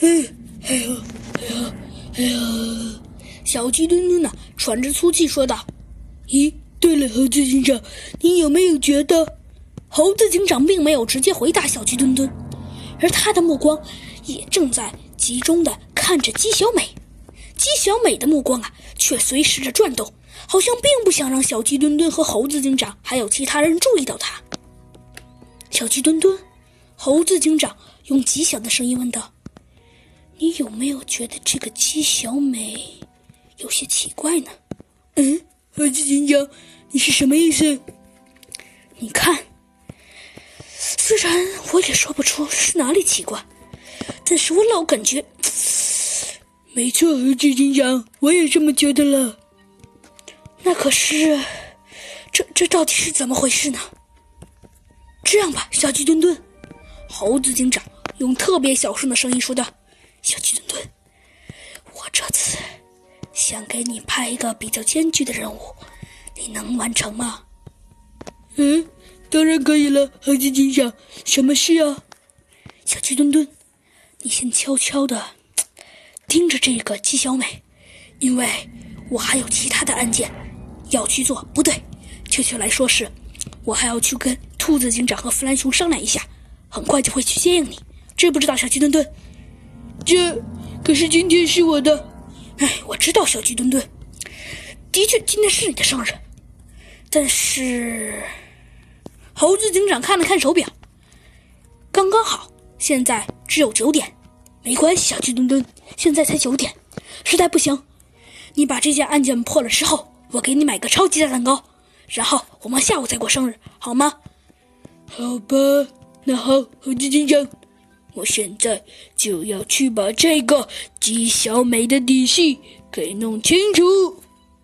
哎，哎呀，哎呀，哎呀！小鸡墩墩呢，喘着粗气说道：“咦，对了，猴子警长，你有没有觉得？”猴子警长并没有直接回答小鸡墩墩，而他的目光也正在集中的看着鸡小美。鸡小美的目光啊，却随时着转动，好像并不想让小鸡墩墩和猴子警长还有其他人注意到他。小鸡墩墩，猴子警长用极小的声音问道：“你有没有觉得这个鸡小美有些奇怪呢？”“嗯，猴子警长，你是什么意思？”“你看，虽然我也说不出是哪里奇怪，但是我老感觉……”没错，猴子警长，我也这么觉得了。那可是，这这到底是怎么回事呢？这样吧，小鸡墩墩，猴子警长用特别小声的声音说道：“小鸡墩墩，我这次想给你派一个比较艰巨的任务，你能完成吗？”“嗯，当然可以了，猴子警长。什么事啊？”小鸡墩墩，你先悄悄的。盯着这个姬小美，因为我还有其他的案件要去做。不对，确切来说是，我还要去跟兔子警长和弗兰熊商量一下，很快就会去接应你。知不知道，小鸡墩墩？这可是今天是我的。哎，我知道，小鸡墩墩。的确，今天是你的生日。但是，猴子警长看了看手表，刚刚好，现在只有九点。没关系，小鸡墩墩，现在才九点，实在不行，你把这件案件破了之后，我给你买个超级大蛋糕，然后我们下午再过生日，好吗？好吧，那好，猴子警长，我现在就要去把这个姬小美的底细给弄清楚。